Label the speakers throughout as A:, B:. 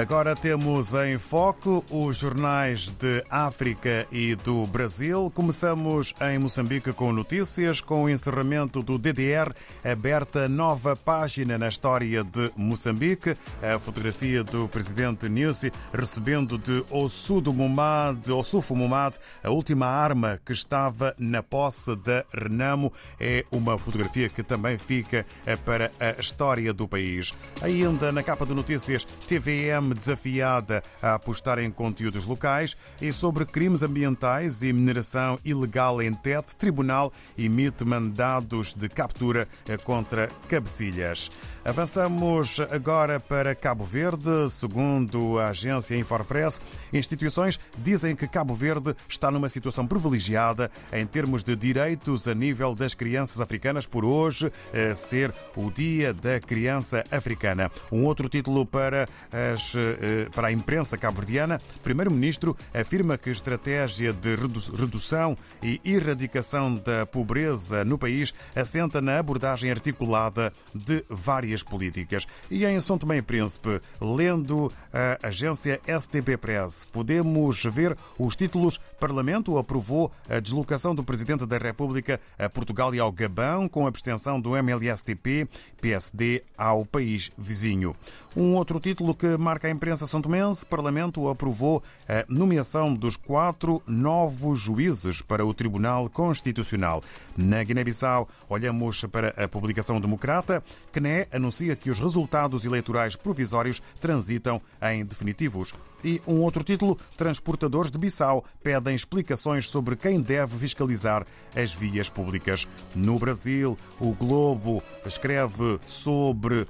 A: Agora temos em foco os jornais de África e do Brasil. Começamos em Moçambique com notícias, com o encerramento do DDR, aberta nova página na história de Moçambique. A fotografia do presidente Nussi recebendo de Ossudo Mumad, Ossufo Mumad, a última arma que estava na posse da Renamo. É uma fotografia que também fica para a história do país. Ainda na capa de notícias, TVM desafiada a apostar em conteúdos locais e sobre crimes ambientais e mineração ilegal em Tete, tribunal emite mandados de captura contra cabecilhas. Avançamos agora para Cabo Verde. Segundo a agência Infopress, instituições dizem que Cabo Verde está numa situação privilegiada em termos de direitos a nível das crianças africanas, por hoje ser o Dia da Criança Africana. Um outro título para, as, para a imprensa cabo-verdiana: Primeiro-Ministro afirma que a estratégia de redução e erradicação da pobreza no país assenta na abordagem articulada de várias políticas. E em São Tomé e Príncipe, lendo a agência STP Press, podemos ver os títulos Parlamento aprovou a deslocação do Presidente da República a Portugal e ao Gabão com abstenção do MLSTP, PSD ao país vizinho. Um outro título que marca a imprensa são tomense, Parlamento aprovou a nomeação dos quatro novos juízes para o Tribunal Constitucional. Na Guiné-Bissau, olhamos para a publicação democrata, que NE anuncia que os resultados eleitorais provisórios transitam em definitivos. E um outro título: Transportadores de Bissau pedem explicações sobre quem deve fiscalizar as vias públicas. No Brasil, o Globo escreve sobre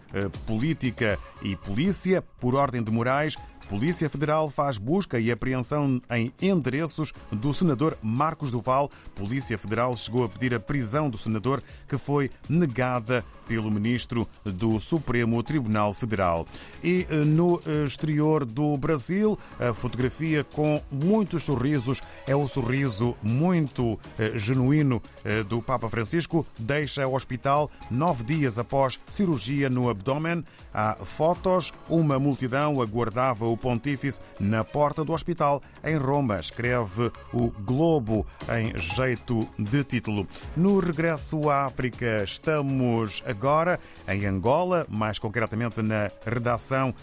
A: política e polícia por ordem de Moraes. Polícia Federal faz busca e apreensão em endereços do senador Marcos Duval. Polícia Federal chegou a pedir a prisão do senador, que foi negada pelo ministro do Supremo Tribunal Federal. E no exterior do Brasil, a fotografia com muitos sorrisos é o sorriso muito genuíno do Papa Francisco. Deixa o hospital nove dias após cirurgia no abdômen. Há fotos, uma multidão aguardava o pontífice na porta do hospital em Roma, escreve o Globo em jeito de título. No regresso à África, estamos agora em Angola, mais concretamente na redação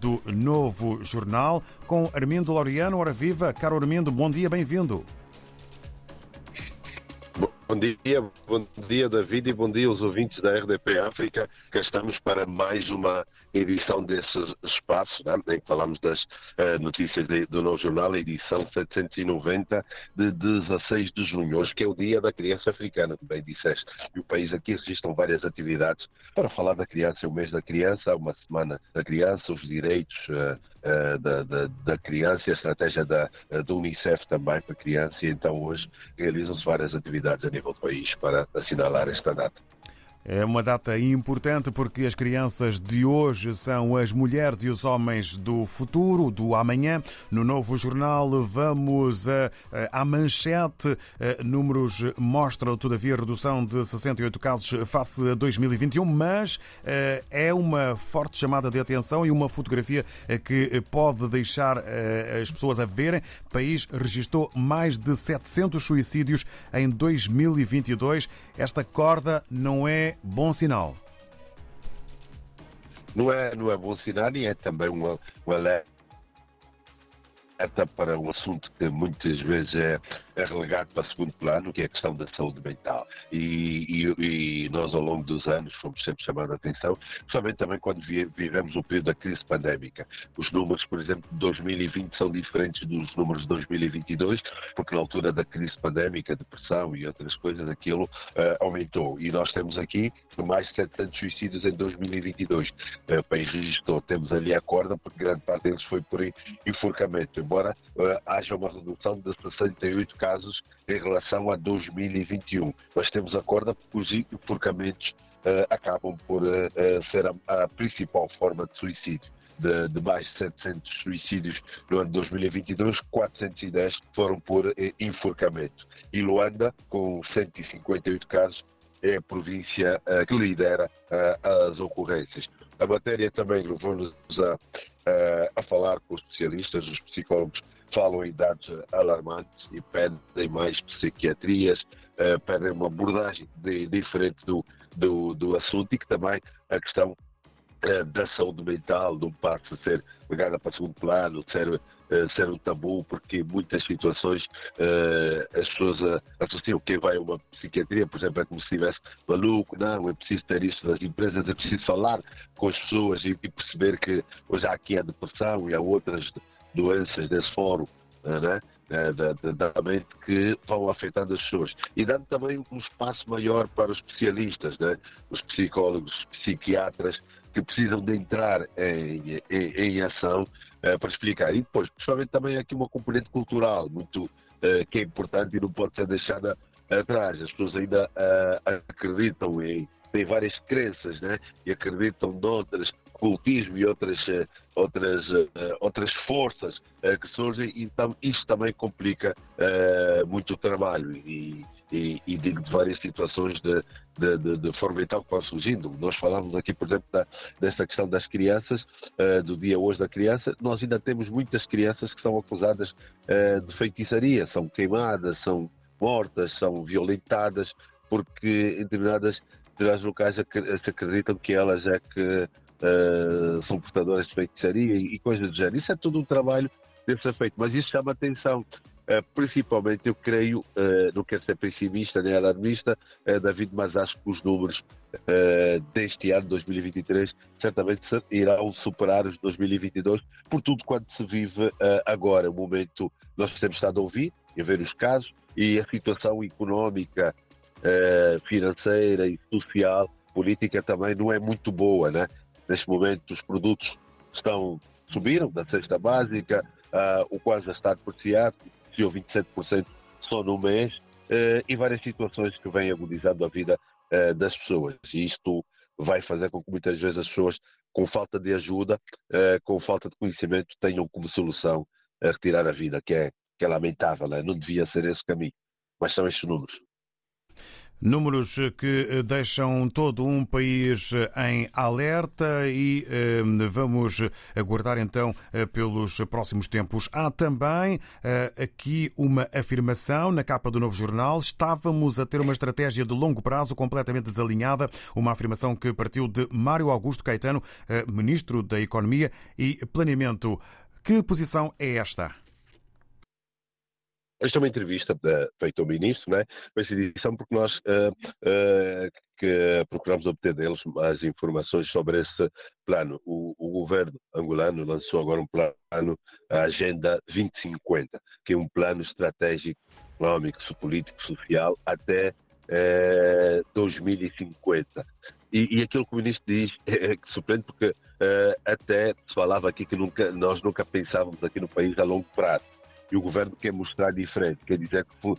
A: do Novo Jornal, com Armindo Laureano. Ora viva, caro Armindo, bom dia, bem-vindo.
B: Bom dia, bom dia David e bom dia aos ouvintes da RDP África. Cá estamos para mais uma edição desse espaço, né, em que falamos das uh, notícias de, do Novo Jornal, edição 790 de 16 de junho, hoje que é o Dia da Criança Africana, bem disseste. E o país aqui registram várias atividades para falar da criança, o mês da criança, uma semana da criança, os direitos uh, da, da, da, criança a estratégia da, da Unicef também para a criança, e então hoje realizam-se várias atividades a nível do país para assinalar esta data.
A: É uma data importante porque as crianças de hoje são as mulheres e os homens do futuro, do amanhã. No novo jornal vamos à manchete. Números mostram, todavia, redução de 68 casos face a 2021, mas é uma forte chamada de atenção e uma fotografia que pode deixar as pessoas a verem. O país registrou mais de 700 suicídios em 2022. Esta corda não é bom sinal.
B: Não é, não é bom sinal e é também um, alerta para um assunto que muitas vezes é, é, relegado para segundo plano, que é a questão da saúde mental. E, e, e nós, ao longo dos anos, fomos sempre chamando a atenção, principalmente também quando vivemos o período da crise pandémica. Os números, por exemplo, de 2020 são diferentes dos números de 2022, porque na altura da crise pandémica, depressão e outras coisas, aquilo uh, aumentou. E nós temos aqui mais de 700 suicídios em 2022. Uh, o país registrou, temos ali a corda, porque grande parte deles foi por enforcamento embora uh, haja uma redução de 68 casos em relação a 2021. Mas temos a corda porque os enforcamentos uh, acabam por uh, ser a, a, principal forma de suicídio. De, de, mais de 700 suicídios no ano de 2022, 410 foram por enforcamento. E Luanda, com 158 casos, é a província uh, que lidera uh, as ocorrências. A matéria também levou-nos a, a falar com os especialistas, os psicólogos falam em dados alarmantes e pedem mais psiquiatrias, pedem uma abordagem de, diferente do, do, do assunto e que também a questão da saúde mental não passa a ser pegada para segundo plano, ser uh, ser um tabu, porque muitas situações uh, as pessoas uh, associam quem vai a uma psiquiatria, por exemplo, é como se estivesse maluco, não, é preciso ter isso nas empresas, é preciso falar com as pessoas e, e perceber que hoje há aqui a depressão e há outras doenças desse fórum, né? Da, da, da, mente que vão afetando as pessoas. E dando também um espaço maior para os especialistas, né? os psicólogos, psiquiatras, que precisam de entrar em, em, em ação uh, para explicar. E depois, principalmente também aqui uma componente cultural muito uh, que é importante e não pode ser deixada atrás. As pessoas ainda uh, acreditam em têm várias crenças, né? E acreditam noutras cultismo e outras outras outras forças que surgem. Então isso também complica muito o trabalho e, e, e digo de várias situações de, de, de, de forma vital que vão surgindo. Nós falamos aqui, por exemplo, da, dessa questão das crianças, uh, do dia hoje da criança. Nós ainda temos muitas crianças que são acusadas uh, de feitiçaria, são queimadas, são mortas, são violentadas, porque em determinadas, determinados locais se acreditam que elas é que uh, são portadoras de feitiçaria e, e coisas do género. Isso é tudo um trabalho deve ser feito, mas isso chama atenção principalmente, eu creio, uh, não quero ser pessimista nem alarmista, uh, David, mas acho que os números deste ano, 2023, certamente irão superar os de 2022, por tudo quanto se vive agora. O momento, nós temos estado a ouvir e a ver os casos e a situação económica, financeira e social, política também não é muito boa, né? Neste momento, os produtos estão subiram da cesta básica, o qual já está depreciado, ou 27% só no mês, uh, e várias situações que vêm agudizando a vida uh, das pessoas. E isto vai fazer com que muitas vezes as pessoas, com falta de ajuda, uh, com falta de conhecimento, tenham como solução a retirar a vida, que é, que é lamentável, né? não devia ser esse caminho. Mas são estes números.
A: Números que deixam todo um país em alerta e eh, vamos aguardar então eh, pelos próximos tempos. Há também eh, aqui uma afirmação na capa do novo jornal. Estávamos a ter uma estratégia de longo prazo completamente desalinhada. Uma afirmação que partiu de Mário Augusto Caetano, ministro da Economia e Planeamento. Que posição é esta?
B: Esta é uma entrevista feita ao ministro, né? essa edição, porque nós uh, uh, que procuramos obter deles mais informações sobre esse plano. O, o, governo angolano lançou agora um plano, a Agenda 2050, que é um plano estratégico, económico, político, social, até 2050. E, e, aquilo que o ministro diz é, é surpreende porque até se falava aqui que nunca, nós nunca pensávamos aqui no país a longo prazo e o governo quer mostrar diferente, quer dizer que uh,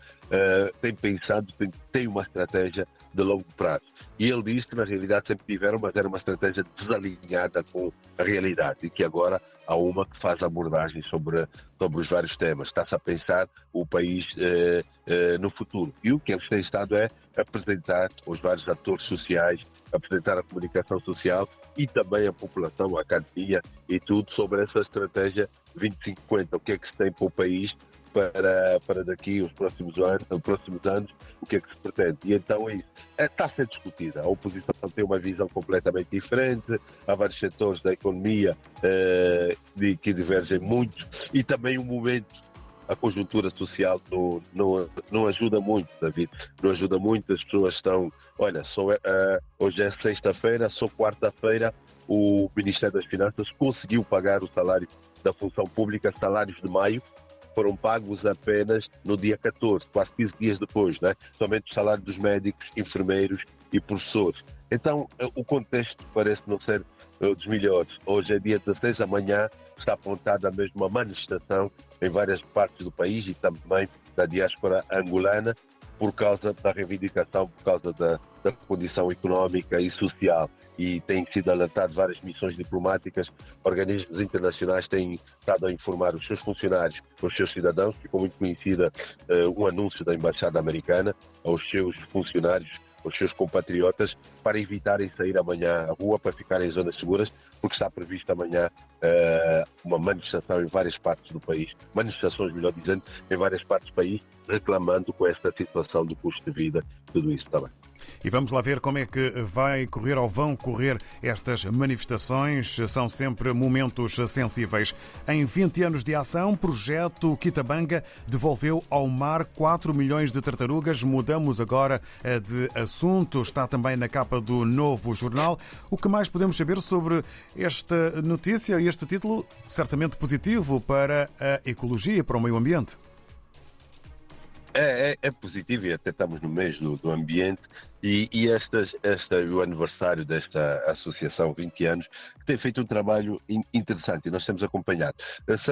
B: tem pensado, tem, tem uma estratégia de longo prazo. E ele diz que na realidade sempre tiveram, mas era uma estratégia desalinhada com a realidade e que agora há uma que faz abordagem sobre, sobre os vários temas. Está-se a pensar o país eh, eh, no futuro. E o que eles têm estado é apresentar os vários atores sociais, apresentar a comunicação social e também a população, a academia e tudo sobre essa estratégia 2050. O que é que se tem para o país para, para daqui os próximos anos, os próximos anos, o que é que se pretende. E então é isso. É, está a ser discutida. A oposição tem uma visão completamente diferente, há vários setores da economia eh, que divergem muito e também o momento a conjuntura social não, não, não ajuda muito, David. Não ajuda muito, as pessoas estão. Olha, só, uh, hoje é sexta-feira, só quarta-feira o Ministério das Finanças conseguiu pagar o salário da função pública, salários de maio, foram pagos apenas no dia 14, quase 15 dias depois, né? somente o salário dos médicos, enfermeiros e professores. Então, o contexto parece não ser eh, dos melhores. Hoje é dia 16, amanhã está apontada mesmo uma manifestação em várias partes do país e também da diáspora angolana por causa da reivindicação, por causa da, da condição económica e social. E têm sido alertadas várias missões diplomáticas, organismos internacionais têm estado a informar os seus funcionários, os seus cidadãos, ficou muito conhecida uh, um anúncio da Embaixada Americana aos seus funcionários, aos seus compatriotas para evitarem sair amanhã à rua, para ficarem em zonas seguras, porque está prevista amanhã uh, uma manifestação em várias partes do país, manifestações, melhor dizendo, em várias partes do país, reclamando com esta situação do custo de vida, tudo isso também.
A: E vamos lá ver como é que vai correr ou vão correr estas manifestações. São sempre momentos sensíveis. Em 20 anos de ação, projeto Quitabanga devolveu ao mar 4 milhões de tartarugas. Mudamos agora eh, de assunto. Está também na capa do novo jornal. O que mais podemos saber sobre esta notícia e este título? Certamente positivo para a ecologia, para o meio ambiente.
B: É, é, é, positivo e até estamos no mês do, do ambiente e, e estas, esta, o aniversário desta associação, 20 anos, que tem feito um trabalho interessante e nós temos acompanhado. Se, se,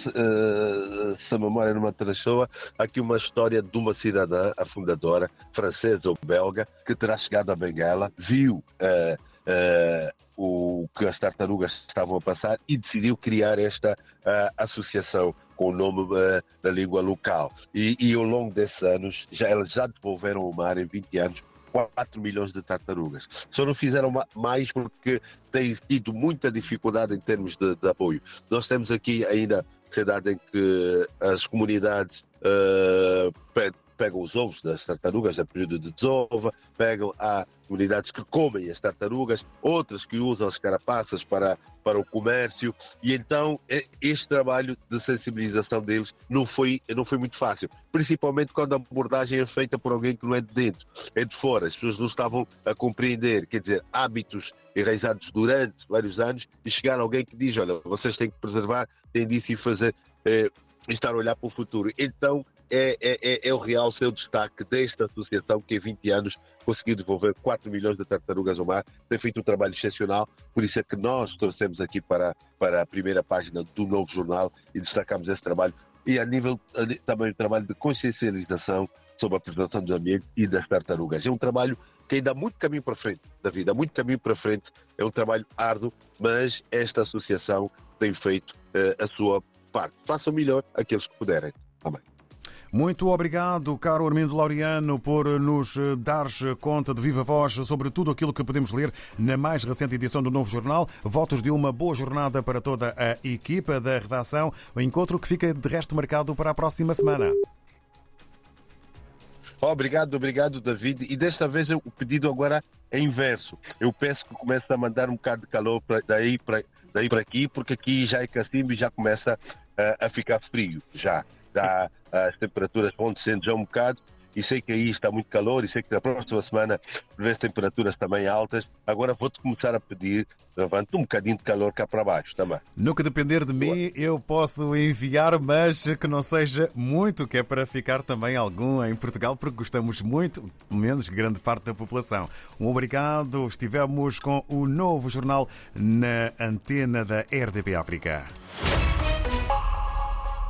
B: se, eh, se a memória não me atrasou, há aqui uma história de uma cidadã, a fundadora, francesa ou belga, que terá chegado a Benguela, viu uh, o que as tartarugas estavam a passar e decidiu criar esta uh, associação com o nome uh, da língua local. E, e, ao longo desses anos, já, elas já devolveram ao mar em 20 anos 4 milhões de tartarugas. Só não fizeram mais porque têm tido muita dificuldade em termos de, de apoio. Nós temos aqui ainda cidade em que as comunidades uh, pegam os ovos das tartarugas no período de desova, pegam há comunidades que comem as tartarugas, outras que usam as carapaças para, para o comércio, e então é, este trabalho de sensibilização deles não foi, não foi muito fácil, principalmente quando a abordagem é feita por alguém que não é de dentro, é de fora, as pessoas não estavam a compreender, quer dizer, hábitos enraizados durante vários anos, e chegar alguém que diz, olha, vocês têm que preservar, têm disso e fazer... Eh, estar a olhar para o futuro. Então, é, é, é, é o real seu destaque desta associação que em 20 anos conseguiu devolver 4 milhões de tartarugas ao mar, tem feito um trabalho excepcional, por isso é que nós trouxemos aqui para, para a primeira página do novo jornal e destacamos esse trabalho. E a nível também o trabalho de consciencialização sobre a preservação do ambiente e das tartarugas. É um trabalho que ainda há muito caminho para frente da vida, há muito caminho para frente, é um trabalho árduo, mas esta associação tem feito uh, a sua parte. Façam melhor aqueles que puderem. Amém.
A: Muito obrigado, caro Armindo Laureano, por nos dar conta de viva voz sobre tudo aquilo que podemos ler na mais recente edição do Novo Jornal. Votos de uma boa jornada para toda a equipa da redação. O encontro que fica de resto marcado para a próxima semana.
B: Obrigado, obrigado, David. E desta vez o pedido agora é inverso. Eu peço que comece a mandar um bocado de calor daí para daí aqui, porque aqui já é cacimbo e já começa uh, a ficar frio. Já já as temperaturas vão descendo já um bocado e sei que aí está muito calor e sei que na próxima semana prevê temperaturas também altas. Agora vou-te começar a pedir, levante um bocadinho de calor cá para baixo também.
A: Que depender de mim, eu posso enviar, mas que não seja muito, que é para ficar também algum em Portugal, porque gostamos muito, menos grande parte da população. Um obrigado. Estivemos com o novo jornal na antena da RDP África.